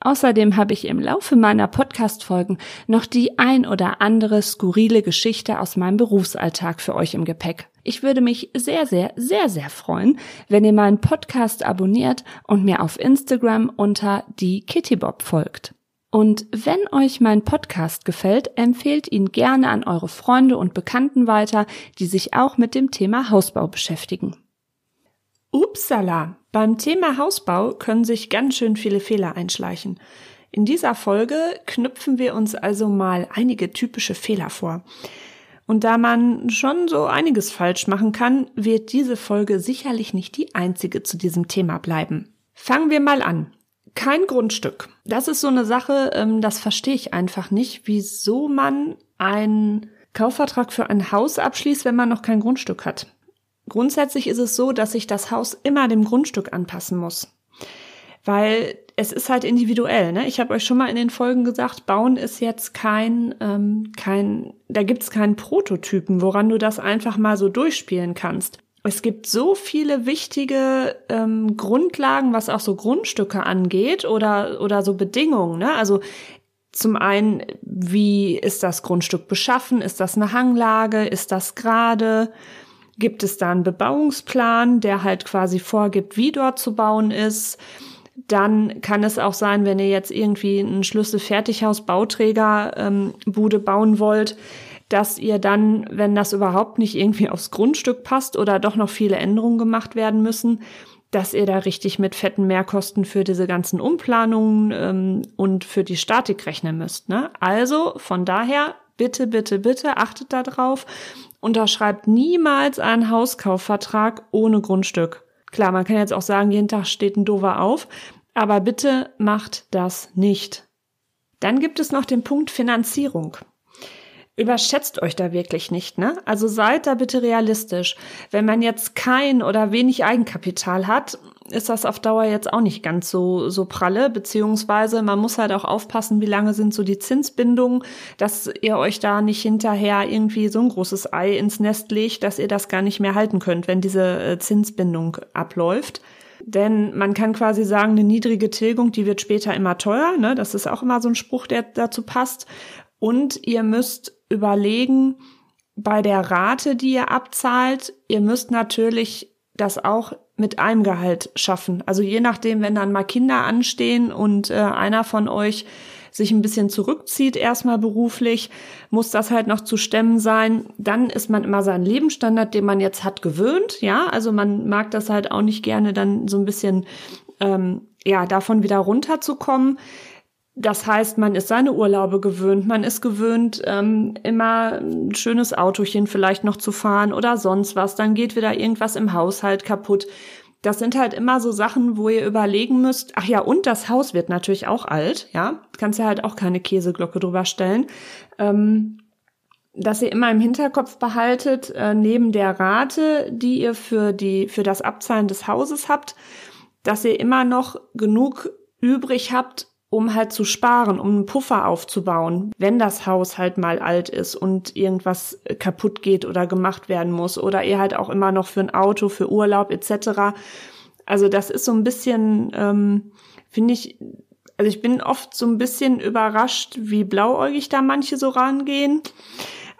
Außerdem habe ich im Laufe meiner Podcast-Folgen noch die ein oder andere skurrile Geschichte aus meinem Berufsalltag für euch im Gepäck. Ich würde mich sehr, sehr, sehr, sehr freuen, wenn ihr meinen Podcast abonniert und mir auf Instagram unter die Kittybob folgt. Und wenn euch mein Podcast gefällt, empfehlt ihn gerne an eure Freunde und Bekannten weiter, die sich auch mit dem Thema Hausbau beschäftigen. Upsala! Beim Thema Hausbau können sich ganz schön viele Fehler einschleichen. In dieser Folge knüpfen wir uns also mal einige typische Fehler vor. Und da man schon so einiges falsch machen kann, wird diese Folge sicherlich nicht die einzige zu diesem Thema bleiben. Fangen wir mal an. Kein Grundstück. Das ist so eine Sache, ähm, das verstehe ich einfach nicht, wieso man einen Kaufvertrag für ein Haus abschließt, wenn man noch kein Grundstück hat. Grundsätzlich ist es so, dass sich das Haus immer dem Grundstück anpassen muss. Weil es ist halt individuell. Ne? Ich habe euch schon mal in den Folgen gesagt, Bauen ist jetzt kein, ähm, kein, da gibt's keinen Prototypen, woran du das einfach mal so durchspielen kannst. Es gibt so viele wichtige ähm, Grundlagen, was auch so Grundstücke angeht oder, oder so Bedingungen. Ne? Also zum einen, wie ist das Grundstück beschaffen? Ist das eine Hanglage? Ist das gerade? Gibt es da einen Bebauungsplan, der halt quasi vorgibt, wie dort zu bauen ist. Dann kann es auch sein, wenn ihr jetzt irgendwie einen Schlüssel-Fertighaus-Bauträger ähm, bauen wollt, dass ihr dann, wenn das überhaupt nicht irgendwie aufs Grundstück passt oder doch noch viele Änderungen gemacht werden müssen, dass ihr da richtig mit fetten Mehrkosten für diese ganzen Umplanungen ähm, und für die Statik rechnen müsst. Ne? Also von daher bitte, bitte, bitte achtet darauf unterschreibt niemals einen Hauskaufvertrag ohne Grundstück. Klar, man kann jetzt auch sagen, jeden Tag steht ein Dover auf, aber bitte macht das nicht. Dann gibt es noch den Punkt Finanzierung. Überschätzt euch da wirklich nicht, ne? Also seid da bitte realistisch. Wenn man jetzt kein oder wenig Eigenkapital hat, ist das auf Dauer jetzt auch nicht ganz so, so pralle, beziehungsweise man muss halt auch aufpassen, wie lange sind so die Zinsbindungen, dass ihr euch da nicht hinterher irgendwie so ein großes Ei ins Nest legt, dass ihr das gar nicht mehr halten könnt, wenn diese äh, Zinsbindung abläuft. Denn man kann quasi sagen, eine niedrige Tilgung, die wird später immer teuer. Ne? Das ist auch immer so ein Spruch, der dazu passt. Und ihr müsst überlegen, bei der Rate, die ihr abzahlt, ihr müsst natürlich das auch mit einem Gehalt schaffen. Also je nachdem, wenn dann mal Kinder anstehen und äh, einer von euch sich ein bisschen zurückzieht, erstmal beruflich, muss das halt noch zu stemmen sein. Dann ist man immer seinen Lebensstandard, den man jetzt hat, gewöhnt. Ja, also man mag das halt auch nicht gerne, dann so ein bisschen ähm, ja davon wieder runterzukommen. Das heißt, man ist seine Urlaube gewöhnt, man ist gewöhnt, ähm, immer ein schönes Autochen vielleicht noch zu fahren oder sonst was. Dann geht wieder irgendwas im Haushalt kaputt. Das sind halt immer so Sachen, wo ihr überlegen müsst, ach ja, und das Haus wird natürlich auch alt, ja. Kannst ja halt auch keine Käseglocke drüber stellen. Ähm, dass ihr immer im Hinterkopf behaltet, äh, neben der Rate, die ihr für die, für das Abzahlen des Hauses habt, dass ihr immer noch genug übrig habt, um halt zu sparen, um einen Puffer aufzubauen, wenn das Haus halt mal alt ist und irgendwas kaputt geht oder gemacht werden muss oder ihr halt auch immer noch für ein Auto, für Urlaub etc. Also das ist so ein bisschen, ähm, finde ich, also ich bin oft so ein bisschen überrascht, wie blauäugig da manche so rangehen.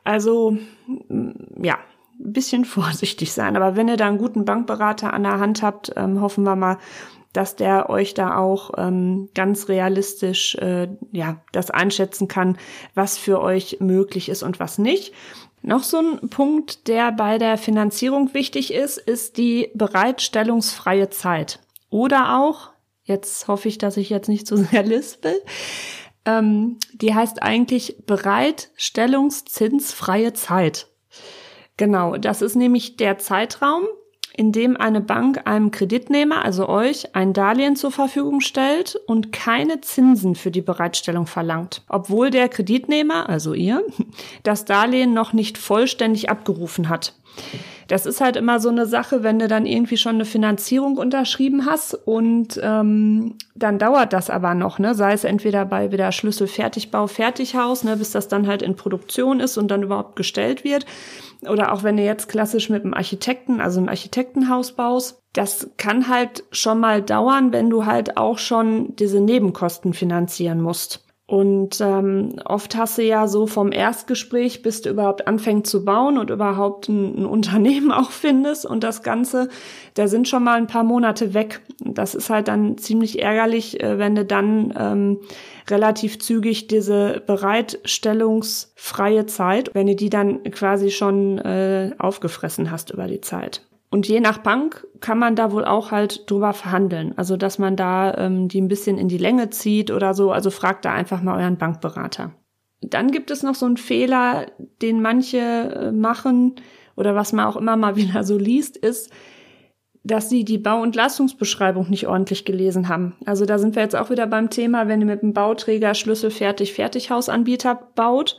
Also ja, ein bisschen vorsichtig sein. Aber wenn ihr da einen guten Bankberater an der Hand habt, ähm, hoffen wir mal, dass der euch da auch ähm, ganz realistisch äh, ja das einschätzen kann, was für euch möglich ist und was nicht. Noch so ein Punkt, der bei der Finanzierung wichtig ist, ist die bereitstellungsfreie Zeit. Oder auch, jetzt hoffe ich, dass ich jetzt nicht zu sehr lispel, ähm, die heißt eigentlich Bereitstellungszinsfreie Zeit. Genau, das ist nämlich der Zeitraum, indem eine Bank einem Kreditnehmer, also euch, ein Darlehen zur Verfügung stellt und keine Zinsen für die Bereitstellung verlangt, obwohl der Kreditnehmer, also ihr, das Darlehen noch nicht vollständig abgerufen hat. Das ist halt immer so eine Sache, wenn du dann irgendwie schon eine Finanzierung unterschrieben hast und ähm, dann dauert das aber noch, ne? Sei es entweder bei wieder Schlüssel Fertigbau, Fertighaus, ne, bis das dann halt in Produktion ist und dann überhaupt gestellt wird. Oder auch wenn du jetzt klassisch mit einem Architekten, also einem Architektenhaus baust, das kann halt schon mal dauern, wenn du halt auch schon diese Nebenkosten finanzieren musst. Und ähm, oft hast du ja so vom Erstgespräch, bis du überhaupt anfängst zu bauen und überhaupt ein, ein, Unternehmen auch findest und das Ganze, da sind schon mal ein paar Monate weg. Das ist halt dann ziemlich ärgerlich, äh, wenn du dann ähm, relativ zügig diese bereitstellungsfreie Zeit, wenn du die dann quasi schon äh, aufgefressen hast über die Zeit. Und je nach Bank kann man da wohl auch halt drüber verhandeln. Also, dass man da ähm, die ein bisschen in die Länge zieht oder so. Also fragt da einfach mal euren Bankberater. Dann gibt es noch so einen Fehler, den manche äh, machen oder was man auch immer mal wieder so liest, ist, dass sie die Bau- und Leistungsbeschreibung nicht ordentlich gelesen haben. Also da sind wir jetzt auch wieder beim Thema, wenn ihr mit dem Bauträger Schlüssel fertig Fertighausanbieter baut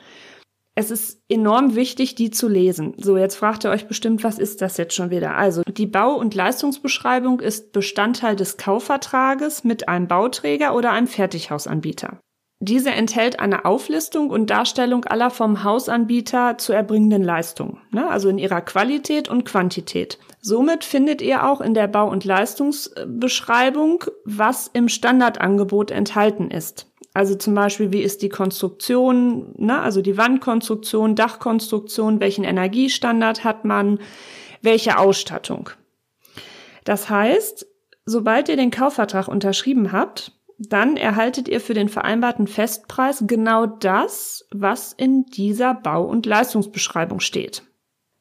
es ist enorm wichtig, die zu lesen. So, jetzt fragt ihr euch bestimmt, was ist das jetzt schon wieder? Also, die Bau- und Leistungsbeschreibung ist Bestandteil des Kaufvertrages mit einem Bauträger oder einem Fertighausanbieter. Diese enthält eine Auflistung und Darstellung aller vom Hausanbieter zu erbringenden Leistungen, ne? also in ihrer Qualität und Quantität. Somit findet ihr auch in der Bau- und Leistungsbeschreibung, was im Standardangebot enthalten ist. Also zum Beispiel, wie ist die Konstruktion, ne? also die Wandkonstruktion, Dachkonstruktion, welchen Energiestandard hat man, welche Ausstattung. Das heißt, sobald ihr den Kaufvertrag unterschrieben habt, dann erhaltet ihr für den vereinbarten Festpreis genau das, was in dieser Bau- und Leistungsbeschreibung steht.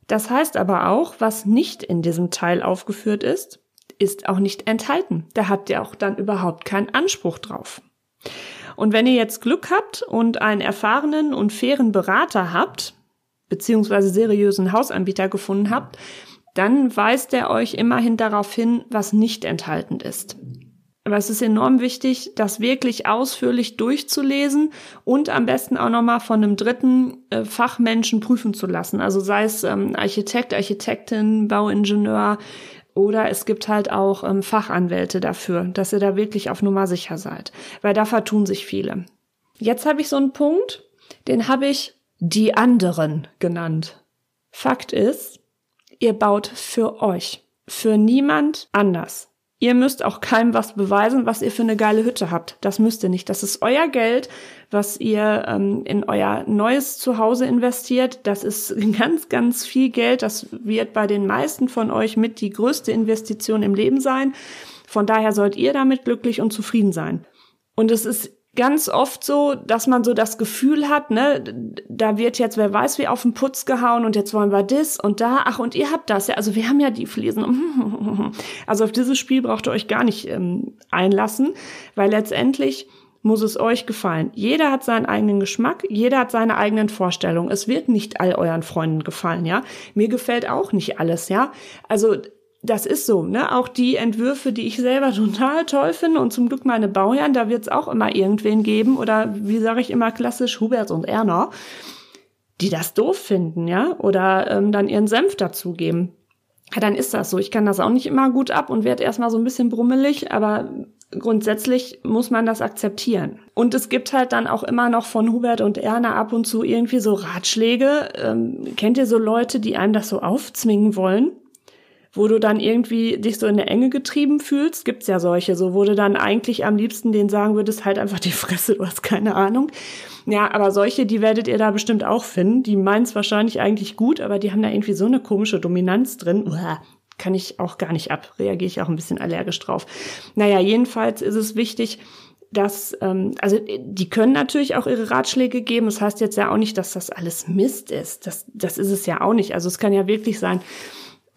Das heißt aber auch, was nicht in diesem Teil aufgeführt ist, ist auch nicht enthalten. Da habt ihr auch dann überhaupt keinen Anspruch drauf. Und wenn ihr jetzt Glück habt und einen erfahrenen und fairen Berater habt, beziehungsweise seriösen Hausanbieter gefunden habt, dann weist er euch immerhin darauf hin, was nicht enthalten ist. Aber es ist enorm wichtig, das wirklich ausführlich durchzulesen und am besten auch nochmal von einem dritten äh, Fachmenschen prüfen zu lassen. Also sei es ähm, Architekt, Architektin, Bauingenieur, oder es gibt halt auch ähm, Fachanwälte dafür, dass ihr da wirklich auf Nummer sicher seid, weil da vertun sich viele. Jetzt habe ich so einen Punkt, den habe ich die anderen genannt. Fakt ist, ihr baut für euch, für niemand anders. Ihr müsst auch keinem was beweisen, was ihr für eine geile Hütte habt. Das müsst ihr nicht. Das ist euer Geld, was ihr ähm, in euer neues Zuhause investiert. Das ist ganz, ganz viel Geld. Das wird bei den meisten von euch mit die größte Investition im Leben sein. Von daher sollt ihr damit glücklich und zufrieden sein. Und es ist ganz oft so, dass man so das Gefühl hat, ne, da wird jetzt wer weiß wie auf den Putz gehauen und jetzt wollen wir das und da, ach und ihr habt das, ja, also wir haben ja die Fliesen. Also auf dieses Spiel braucht ihr euch gar nicht ähm, einlassen, weil letztendlich muss es euch gefallen. Jeder hat seinen eigenen Geschmack, jeder hat seine eigenen Vorstellungen. Es wird nicht all euren Freunden gefallen, ja. Mir gefällt auch nicht alles, ja. Also das ist so, ne? Auch die Entwürfe, die ich selber total toll finde und zum Glück meine Bauherren, da wird es auch immer irgendwen geben oder wie sage ich immer klassisch Hubert und Erna, die das doof finden, ja, oder ähm, dann ihren Senf dazugeben. Ja, dann ist das so. Ich kann das auch nicht immer gut ab und werde erstmal so ein bisschen brummelig, aber grundsätzlich muss man das akzeptieren. Und es gibt halt dann auch immer noch von Hubert und Erna ab und zu irgendwie so Ratschläge. Ähm, kennt ihr so Leute, die einem das so aufzwingen wollen? Wo du dann irgendwie dich so in der Enge getrieben fühlst, gibt's ja solche, so wo du dann eigentlich am liebsten denen sagen würdest, halt einfach die Fresse, du hast keine Ahnung. Ja, aber solche, die werdet ihr da bestimmt auch finden. Die meint's wahrscheinlich eigentlich gut, aber die haben da irgendwie so eine komische Dominanz drin. Uah, kann ich auch gar nicht ab, reagiere ich auch ein bisschen allergisch drauf. Naja, jedenfalls ist es wichtig, dass, ähm, also die können natürlich auch ihre Ratschläge geben. Das heißt jetzt ja auch nicht, dass das alles Mist ist. Das, das ist es ja auch nicht. Also es kann ja wirklich sein,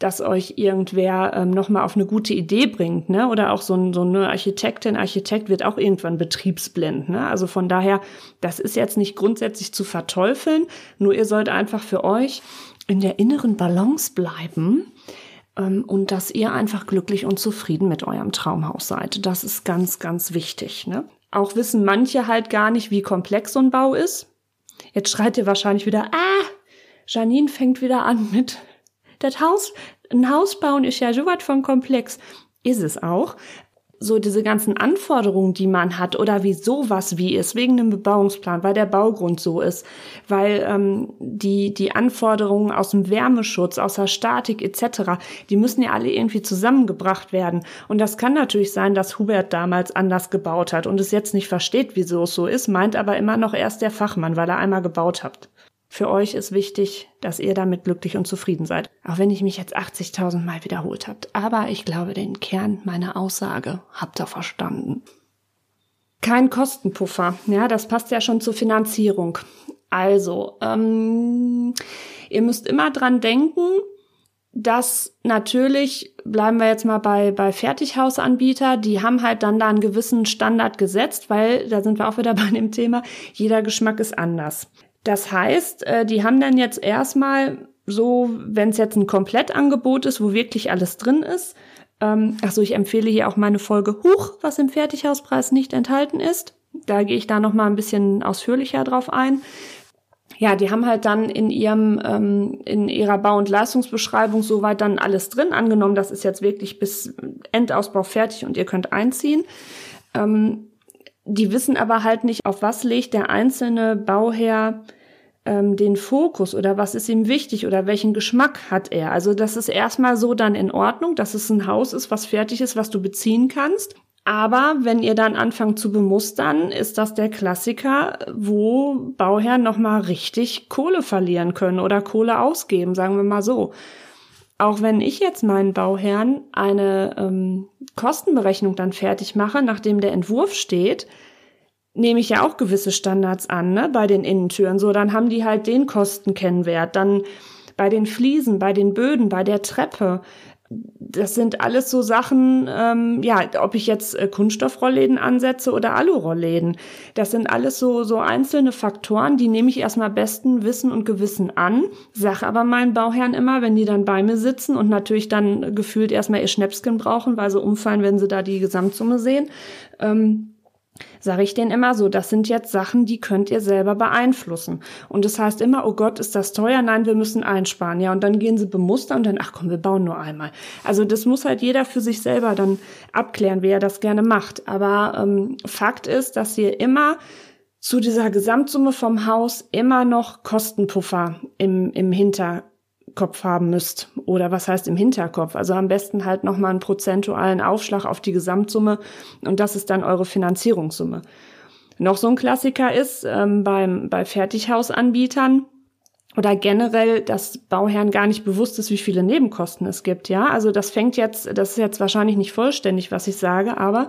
dass euch irgendwer ähm, nochmal auf eine gute Idee bringt, ne? Oder auch so, ein, so eine Architektin, Architekt wird auch irgendwann betriebsblind, ne? Also von daher, das ist jetzt nicht grundsätzlich zu verteufeln, nur ihr sollt einfach für euch in der inneren Balance bleiben. ähm, und dass ihr einfach glücklich und zufrieden mit eurem Traumhaus seid. Das ist ganz, ganz wichtig. Ne? Auch wissen manche halt gar nicht, wie komplex so ein Bau ist. Jetzt schreit ihr wahrscheinlich wieder, ah, Janine fängt wieder an mit, das Haus, ein Haus bauen ist ja so was von komplex. Ist es auch so diese ganzen Anforderungen, die man hat oder wie sowas wie ist, wegen einem Bebauungsplan, weil der Baugrund so ist, weil ähm, die, die Anforderungen aus dem Wärmeschutz, aus der Statik etc., die müssen ja alle irgendwie zusammengebracht werden. Und das kann natürlich sein, dass Hubert damals anders gebaut hat und es jetzt nicht versteht, wieso es so ist, meint aber immer noch erst der Fachmann, weil er einmal gebaut hat. Für euch ist wichtig, dass ihr damit glücklich und zufrieden seid. Auch wenn ich mich jetzt 80.000 Mal wiederholt habt. Aber ich glaube, den Kern meiner Aussage habt ihr verstanden. Kein Kostenpuffer. Ja, das passt ja schon zur Finanzierung. Also, ähm, ihr müsst immer dran denken, dass natürlich, bleiben wir jetzt mal bei, bei Fertighausanbieter, die haben halt dann da einen gewissen Standard gesetzt, weil, da sind wir auch wieder bei dem Thema, jeder Geschmack ist anders. Das heißt, äh, die haben dann jetzt erstmal so, wenn es jetzt ein Komplettangebot ist, wo wirklich alles drin ist. Ähm, Achso, ich empfehle hier auch meine Folge Huch, was im Fertighauspreis nicht enthalten ist. Da gehe ich da noch mal ein bisschen ausführlicher drauf ein. Ja, die haben halt dann in ihrem ähm, in ihrer Bau- und Leistungsbeschreibung soweit dann alles drin angenommen. Das ist jetzt wirklich bis Endausbau fertig und ihr könnt einziehen. Ähm, die wissen aber halt nicht, auf was legt der einzelne Bauherr ähm, den Fokus oder was ist ihm wichtig oder welchen Geschmack hat er. Also das ist erstmal so dann in Ordnung, dass es ein Haus ist, was fertig ist, was du beziehen kannst. Aber wenn ihr dann anfangt zu bemustern, ist das der Klassiker, wo Bauherren nochmal richtig Kohle verlieren können oder Kohle ausgeben, sagen wir mal so auch wenn ich jetzt meinen Bauherrn eine ähm, Kostenberechnung dann fertig mache, nachdem der Entwurf steht, nehme ich ja auch gewisse Standards an, ne, bei den Innentüren. So, dann haben die halt den Kostenkennwert. Dann bei den Fliesen, bei den Böden, bei der Treppe, das sind alles so Sachen, ähm, ja, ob ich jetzt äh, Kunststoffrollläden ansetze oder Alurollläden. Das sind alles so, so einzelne Faktoren, die nehme ich erstmal besten Wissen und Gewissen an, sag aber meinen Bauherren immer, wenn die dann bei mir sitzen und natürlich dann gefühlt erstmal ihr Schnäpschen brauchen, weil sie umfallen, wenn sie da die Gesamtsumme sehen, ähm, sage ich denen immer so, das sind jetzt Sachen, die könnt ihr selber beeinflussen. Und das heißt immer, oh Gott, ist das teuer? Nein, wir müssen einsparen. Ja, und dann gehen sie bemustern und dann, ach komm, wir bauen nur einmal. Also das muss halt jeder für sich selber dann abklären, wie er das gerne macht. Aber ähm, Fakt ist, dass ihr immer zu dieser Gesamtsumme vom Haus immer noch Kostenpuffer im, im Hinter Kopf haben müsst. Oder was heißt im Hinterkopf? Also am besten halt nochmal einen prozentualen Aufschlag auf die Gesamtsumme und das ist dann eure Finanzierungssumme. Noch so ein Klassiker ist ähm, beim, bei Fertighausanbietern, oder generell, dass Bauherren gar nicht bewusst ist, wie viele Nebenkosten es gibt, ja. Also das fängt jetzt, das ist jetzt wahrscheinlich nicht vollständig, was ich sage, aber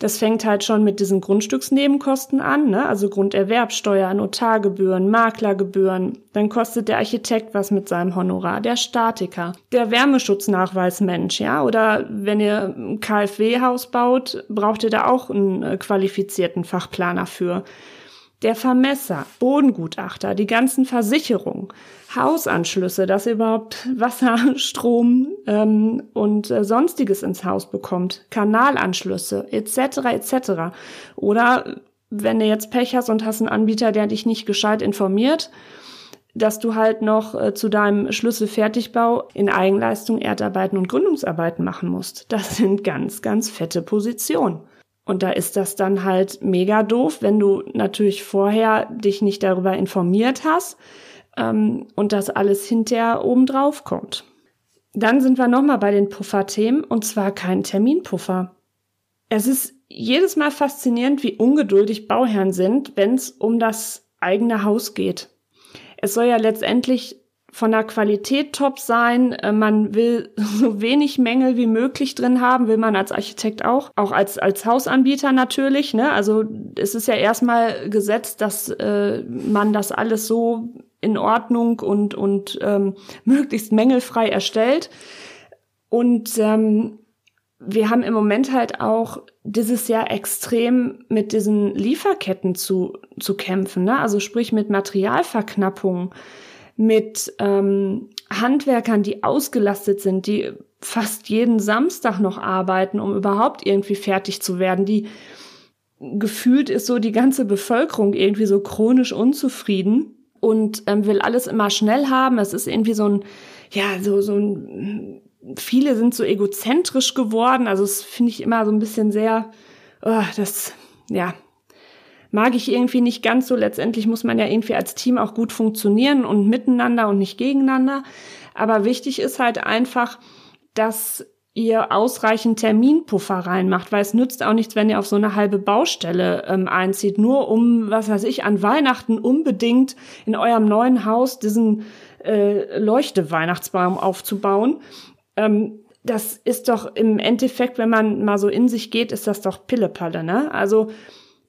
das fängt halt schon mit diesen Grundstücksnebenkosten an, ne? Also Grunderwerbsteuer, Notargebühren, Maklergebühren. Dann kostet der Architekt was mit seinem Honorar, der Statiker, der Wärmeschutznachweismensch, ja. Oder wenn ihr ein KfW-Haus baut, braucht ihr da auch einen äh, qualifizierten Fachplaner für der Vermesser, Bodengutachter, die ganzen Versicherungen, Hausanschlüsse, dass ihr überhaupt Wasser, Strom ähm, und äh, sonstiges ins Haus bekommt, Kanalanschlüsse etc. etc. Oder wenn du jetzt Pech hast und hast einen Anbieter, der dich nicht gescheit informiert, dass du halt noch äh, zu deinem Schlüsselfertigbau in Eigenleistung Erdarbeiten und Gründungsarbeiten machen musst. Das sind ganz, ganz fette Positionen. Und da ist das dann halt mega doof, wenn du natürlich vorher dich nicht darüber informiert hast ähm, und das alles hinterher obendrauf kommt. Dann sind wir nochmal bei den Pufferthemen und zwar kein Terminpuffer. Es ist jedes Mal faszinierend, wie ungeduldig Bauherren sind, wenn es um das eigene Haus geht. Es soll ja letztendlich von der Qualität top sein. Äh, man will so wenig Mängel wie möglich drin haben, will man als Architekt auch, auch als als Hausanbieter natürlich. Ne? Also es ist ja erstmal gesetzt, dass äh, man das alles so in Ordnung und und ähm, möglichst mängelfrei erstellt. Und ähm, wir haben im Moment halt auch dieses Jahr extrem mit diesen Lieferketten zu zu kämpfen. Ne? Also sprich mit Materialverknappungen mit ähm, Handwerkern, die ausgelastet sind, die fast jeden Samstag noch arbeiten, um überhaupt irgendwie fertig zu werden. Die gefühlt ist so die ganze Bevölkerung irgendwie so chronisch unzufrieden und ähm, will alles immer schnell haben. Es ist irgendwie so ein, ja, so, so ein, viele sind so egozentrisch geworden. Also das finde ich immer so ein bisschen sehr, oh, das, ja, mag ich irgendwie nicht ganz so. Letztendlich muss man ja irgendwie als Team auch gut funktionieren und miteinander und nicht gegeneinander. Aber wichtig ist halt einfach, dass ihr ausreichend Terminpuffer reinmacht, weil es nützt auch nichts, wenn ihr auf so eine halbe Baustelle ähm, einzieht, nur um, was weiß ich, an Weihnachten unbedingt in eurem neuen Haus diesen äh, Leuchte-Weihnachtsbaum aufzubauen. Ähm, das ist doch im Endeffekt, wenn man mal so in sich geht, ist das doch Pillepalle, ne? Also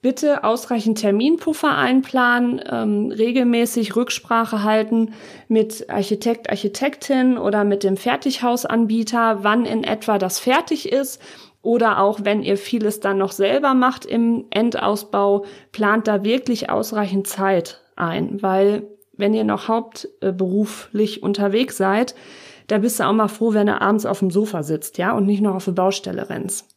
bitte ausreichend Terminpuffer einplanen, ähm, regelmäßig Rücksprache halten mit Architekt, Architektin oder mit dem Fertighausanbieter, wann in etwa das fertig ist. Oder auch wenn ihr vieles dann noch selber macht im Endausbau, plant da wirklich ausreichend Zeit ein, weil wenn ihr noch hauptberuflich unterwegs seid, da bist du auch mal froh, wenn du abends auf dem Sofa sitzt, ja, und nicht noch auf der Baustelle rennst.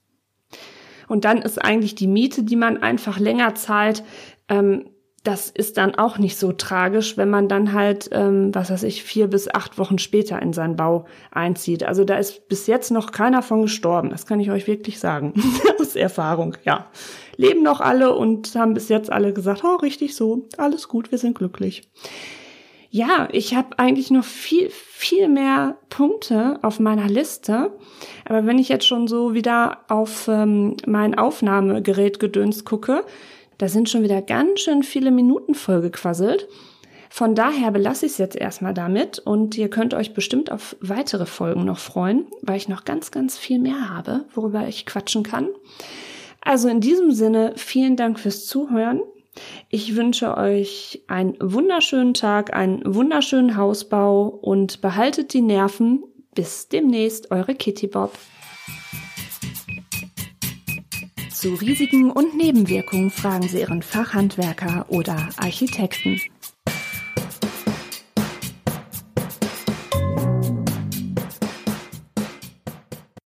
Und dann ist eigentlich die Miete, die man einfach länger zahlt, ähm, das ist dann auch nicht so tragisch, wenn man dann halt, ähm, was weiß ich, vier bis acht Wochen später in seinen Bau einzieht. Also da ist bis jetzt noch keiner von gestorben. Das kann ich euch wirklich sagen. Aus Erfahrung, ja. Leben noch alle und haben bis jetzt alle gesagt, oh, richtig so, alles gut, wir sind glücklich. Ja, ich habe eigentlich noch viel, viel mehr Punkte auf meiner Liste. Aber wenn ich jetzt schon so wieder auf ähm, mein Aufnahmegerät gedönst gucke, da sind schon wieder ganz schön viele Minuten vollgequasselt. Von daher belasse ich es jetzt erstmal damit und ihr könnt euch bestimmt auf weitere Folgen noch freuen, weil ich noch ganz, ganz viel mehr habe, worüber ich quatschen kann. Also in diesem Sinne, vielen Dank fürs Zuhören. Ich wünsche euch einen wunderschönen Tag, einen wunderschönen Hausbau und behaltet die Nerven. Bis demnächst, eure Kitty Bob. Zu Risiken und Nebenwirkungen fragen Sie Ihren Fachhandwerker oder Architekten.